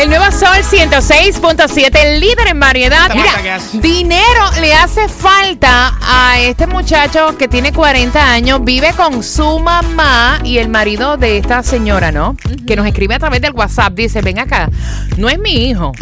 El nuevo Sol 106.7, el líder en variedad. Mira, dinero le hace falta a este muchacho que tiene 40 años, vive con su mamá y el marido de esta señora, ¿no? Que nos escribe a través del WhatsApp. Dice, ven acá, no es mi hijo.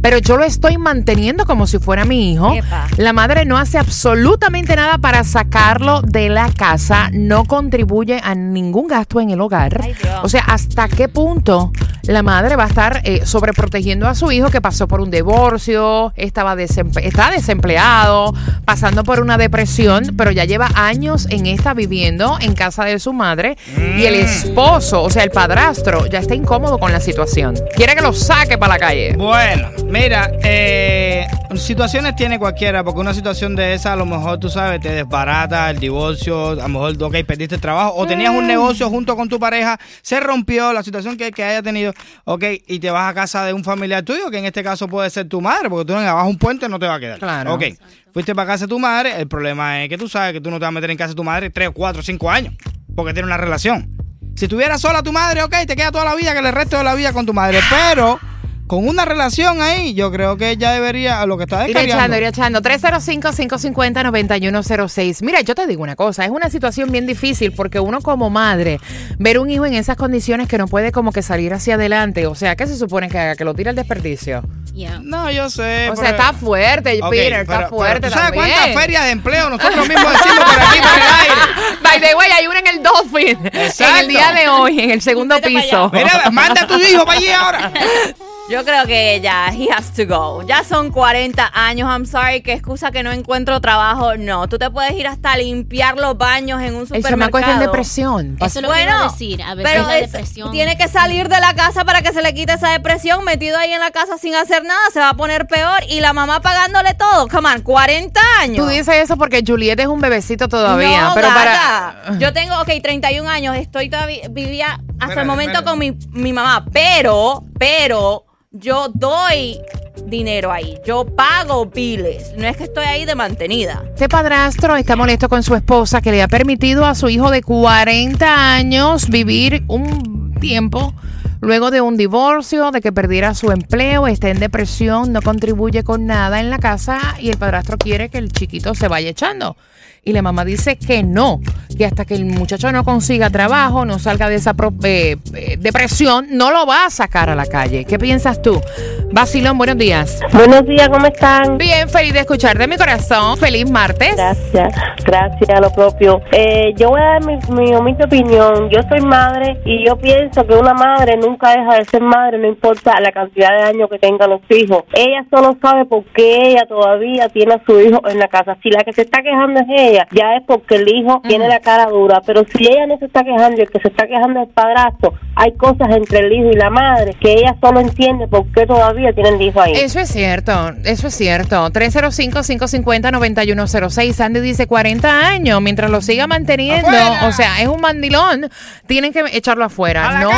Pero yo lo estoy manteniendo como si fuera mi hijo. Epa. La madre no hace absolutamente nada para sacarlo de la casa, no contribuye a ningún gasto en el hogar. Ay. O sea, ¿hasta qué punto la madre va a estar eh, sobreprotegiendo a su hijo que pasó por un divorcio, estaba desemple- está desempleado, pasando por una depresión, pero ya lleva años en esta viviendo en casa de su madre y el esposo, o sea, el padrastro, ya está incómodo con la situación. Quiere que lo saque para la calle. Bueno, mira, eh, situaciones tiene cualquiera, porque una situación de esa a lo mejor tú sabes, te desbarata el divorcio, a lo mejor, ok, perdiste el trabajo, o tenías Mm. un negocio junto con tu pareja, se rompió la situación que, que haya tenido, ok, y te vas a casa de un familiar tuyo, que en este caso puede ser tu madre, porque tú abajo un puente no te va a quedar. Claro. Ok, fuiste para casa de tu madre, el problema es que tú sabes que tú no te vas a meter en casa de tu madre tres, cuatro, cinco años, porque tiene una relación. Si tuviera sola tu madre, ok, te queda toda la vida, que el resto de la vida con tu madre, pero con una relación ahí, yo creo que ella debería, lo que está Ir echando, descargando. ir echando. 305-550-9106. Mira, yo te digo una cosa, es una situación bien difícil porque uno como madre, ver un hijo en esas condiciones que no puede como que salir hacia adelante, o sea, ¿qué se supone que haga? Que lo tire al desperdicio. No, yo sé. O sea, está fuerte, Peter, está pero- fuerte pero ¿tú ¿Sabes también. cuántas ferias de empleo nosotros mismos decimos por aquí por el aire? By the way, hay una en el Dolphin, en el Exacto. día de hoy, en el segundo piso. Mira, manda a tu hijo para allí ahora. Yo creo que ya, he has to go. Ya son 40 años, I'm sorry, qué excusa que no encuentro trabajo. No, tú te puedes ir hasta limpiar los baños en un supermercado. chamaco está en depresión. Eso es lo que iba a decir. A veces pero la es- depresión. tiene que salir de la casa para que se le quite esa depresión. Metido ahí en la casa sin hacer nada, se va a poner peor. Y la mamá pagándole todo. Come on, 40 años. Tú dices eso porque Juliet es un bebecito todavía, no, pero gata. para Yo tengo, ok, 31 años, estoy todavía, vivía hasta Espérate, el momento espérate. con mi, mi mamá, pero, pero, yo doy dinero ahí, yo pago biles, no es que estoy ahí de mantenida. Este padrastro está molesto con su esposa que le ha permitido a su hijo de 40 años vivir un tiempo luego de un divorcio, de que perdiera su empleo, está en depresión, no contribuye con nada en la casa y el padrastro quiere que el chiquito se vaya echando. Y la mamá dice que no, que hasta que el muchacho no consiga trabajo, no salga de esa pro- eh, eh, depresión, no lo va a sacar a la calle. ¿Qué piensas tú? Basilón, buenos días. Buenos días, ¿cómo están? Bien, feliz de escucharte de mi corazón. Feliz martes. Gracias, gracias, lo propio. Eh, yo voy a dar mi, mi humilde opinión. Yo soy madre y yo pienso que una madre nunca deja de ser madre, no importa la cantidad de años que tengan los hijos. Ella solo sabe por qué ella todavía tiene a su hijo en la casa. Si la que se está quejando es ella, ya es porque el hijo tiene la cara dura. Pero si ella no se está quejando y el que se está quejando es el padrastro, hay cosas entre el hijo y la madre que ella solo entiende por qué todavía tiene el hijo ahí. Eso es cierto, eso es cierto. 305-550-9106. Sandy dice 40 años. Mientras lo siga manteniendo, ¡Afuera! o sea, es un mandilón, tienen que echarlo afuera. ¡A la no,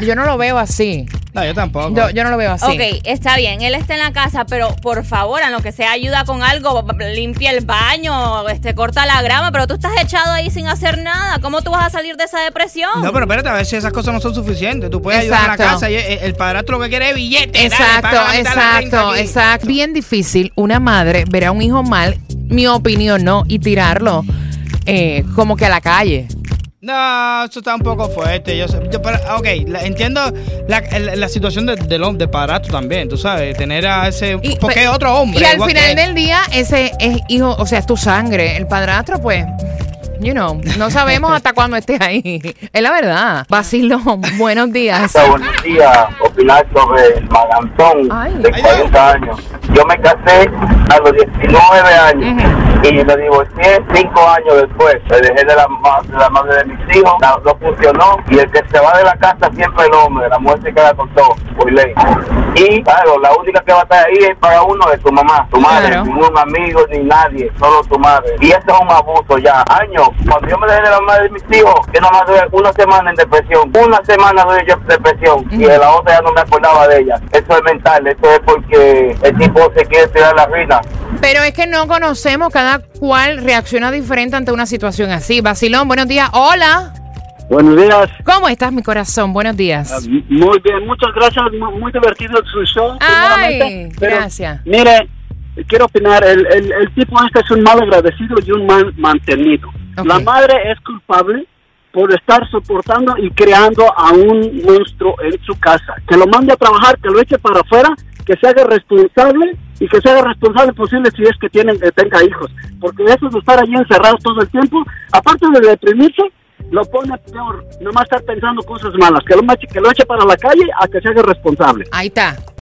yo no lo veo así. No, yo tampoco. Yo, yo no lo veo así. Ok, está bien, él está en la casa, pero por favor, a lo que sea ayuda con algo, limpia el baño, este, corta la grama, pero tú estás echado ahí sin hacer nada. ¿Cómo tú vas a salir de esa depresión? No, pero espérate, a ver si esas cosas no son suficientes. Tú puedes ayudar en la Exacto. casa y el, el padrastro lo que quiere es billete. dale, Exacto, renta exacto, exacto. Bien difícil una madre ver a un hijo mal, mi opinión, ¿no? Y tirarlo eh, como que a la calle. No, eso está un poco fuerte. Yo, sé- yo pero, ok, la- entiendo la, el- la situación de- del hom- del padrastro también, tú sabes, tener a ese... Y- porque es otro hombre. Y al final del día, ese es hijo, o sea, es tu sangre. El padrastro, pues, you know, no sabemos hasta cuándo estés ahí. Es la verdad. Vacilón, buenos días. Buenos días. Opinar sobre el magantón Ay. de 40 años. Yo me casé a los 19 años y me divorcié cinco años después. Me dejé de la, de la madre de mis hijos, la- no funcionó y el que se va de la casa siempre el hombre, la mujer se queda con todo, por ley. Y claro, la única que va a estar ahí es para uno es tu mamá, tu madre, Claro. ningún amigo ni nadie, solo tu madre. Y eso es un abuso ya. Años, cuando yo me dejé de la madre de mis hijos, yo nomás duré una semana en depresión, una semana duré yo en depresión y de la otra ya no me acordaba de ella. Eso es mental, eso es porque el tipo se quiere tirar la ruina. Pero es que no conocemos, cada cual reacciona diferente ante una situación así. Basilón, buenos días. Hola. Buenos días. ¿Cómo estás, mi corazón? Buenos días. Muy bien, muchas gracias. mu- Muy divertido su show. Ay, gracias. Mire, quiero opinar. El, el, el tipo este es un mal agradecido y un mal mantenido. Ok. La madre es culpable por estar soportando y creando a un monstruo en su casa. Que lo mande a trabajar, que lo eche para afuera, que se haga responsable y que se haga responsable posible si es que tienen, que tenga hijos. Porque eso de estar allí encerrados todo el tiempo, aparte de deprimirse, lo pone peor. Nomás estar pensando cosas malas. Que lo, que lo eche para la calle a que se haga responsable. Ahí está.